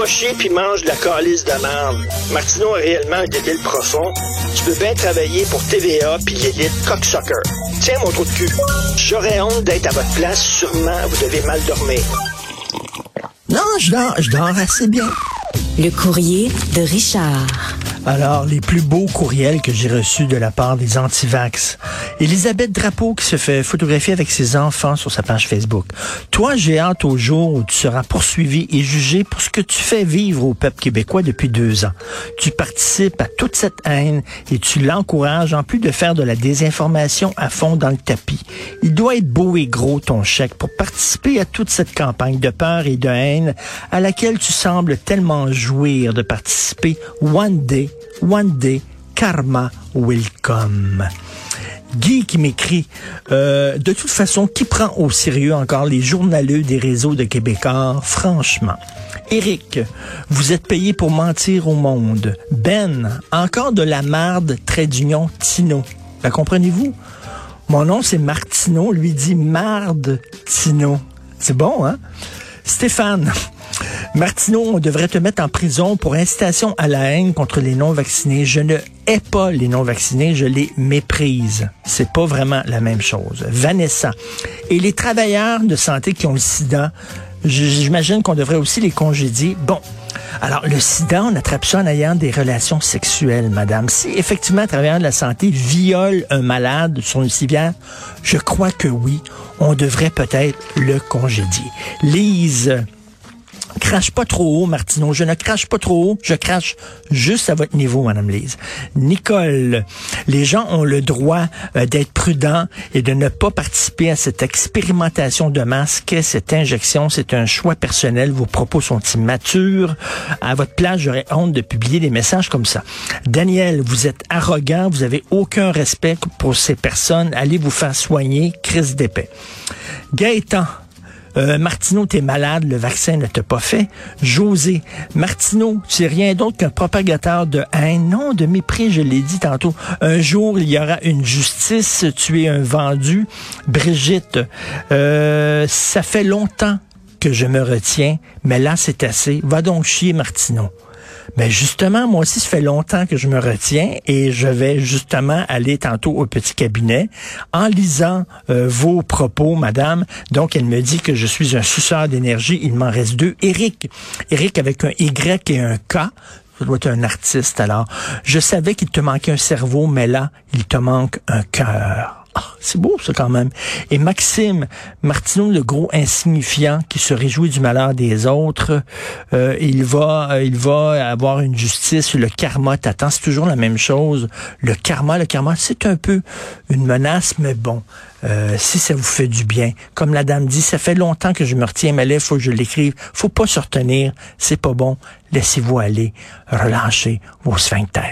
Va chier puis mange de la calice de merde. Martineau a réellement un débile profond. Tu peux bien travailler pour TVA puis l'élite cocksucker. Tiens, mon trou de cul. J'aurais honte d'être à votre place. Sûrement, vous devez mal dormir. Non, je dors, je dors assez bien. Le courrier de Richard. Alors, les plus beaux courriels que j'ai reçus de la part des antivax. Elisabeth Drapeau qui se fait photographier avec ses enfants sur sa page Facebook. Toi, j'ai hâte au jour où tu seras poursuivi et jugé pour ce que tu fais vivre au peuple québécois depuis deux ans. Tu participes à toute cette haine et tu l'encourages en plus de faire de la désinformation à fond dans le tapis. Il doit être beau et gros ton chèque pour participer à toute cette campagne de peur et de haine à laquelle tu sembles tellement jouir de participer one day One day, karma will. Guy qui m'écrit, euh, de toute façon, qui prend au sérieux encore les journaleux des réseaux de Québécois, franchement. Eric, vous êtes payé pour mentir au monde. Ben, encore de la marde, trait d'union, Tino. La comprenez-vous? Mon nom, c'est Martino, lui dit marde, Tino. C'est bon, hein? Stéphane, Martineau, on devrait te mettre en prison pour incitation à la haine contre les non-vaccinés. Je ne hais pas les non-vaccinés, je les méprise. C'est pas vraiment la même chose. Vanessa. Et les travailleurs de santé qui ont le sida, j'imagine qu'on devrait aussi les congédier. Bon. Alors, le sida, on attrape ça en ayant des relations sexuelles, madame. Si effectivement un travailleur de la santé viole un malade sur une civière, je crois que oui, on devrait peut-être le congédier. Lise, Crache pas trop haut, Martineau. Je ne crache pas trop haut. Je crache juste à votre niveau, Madame Lise. Nicole, les gens ont le droit euh, d'être prudents et de ne pas participer à cette expérimentation de masque. Cette injection, c'est un choix personnel. Vos propos sont immatures. À votre place, j'aurais honte de publier des messages comme ça. Daniel, vous êtes arrogant. Vous avez aucun respect pour ces personnes. Allez vous faire soigner. Crise d'épée. Gaëtan, euh, Martineau, t'es malade, le vaccin ne t'a pas fait. José, Martineau, c'est rien d'autre qu'un propagateur de haine, non, de mépris, je l'ai dit tantôt. Un jour, il y aura une justice, tu es un vendu. Brigitte, euh, ça fait longtemps que je me retiens, mais là, c'est assez. Va donc chier, Martineau. Mais ben, justement, moi aussi, ça fait longtemps que je me retiens et je vais justement aller tantôt au petit cabinet en lisant euh, vos propos, madame. Donc, elle me dit que je suis un suceur d'énergie. Il m'en reste deux. Eric. Eric avec un Y et un K. Ça doit être un artiste, alors. Je savais qu'il te manquait un cerveau, mais là, il te manque un cœur. Ah, c'est beau ça quand même. Et Maxime Martineau, le gros insignifiant qui se réjouit du malheur des autres, euh, il va, euh, il va avoir une justice. Le karma t'attend. C'est toujours la même chose. Le karma, le karma, c'est un peu une menace, mais bon, euh, si ça vous fait du bien, comme la dame dit, ça fait longtemps que je me retiens, mais là, faut que je l'écrive. Faut pas se retenir. C'est pas bon. Laissez-vous aller. Relâchez vos sphincters.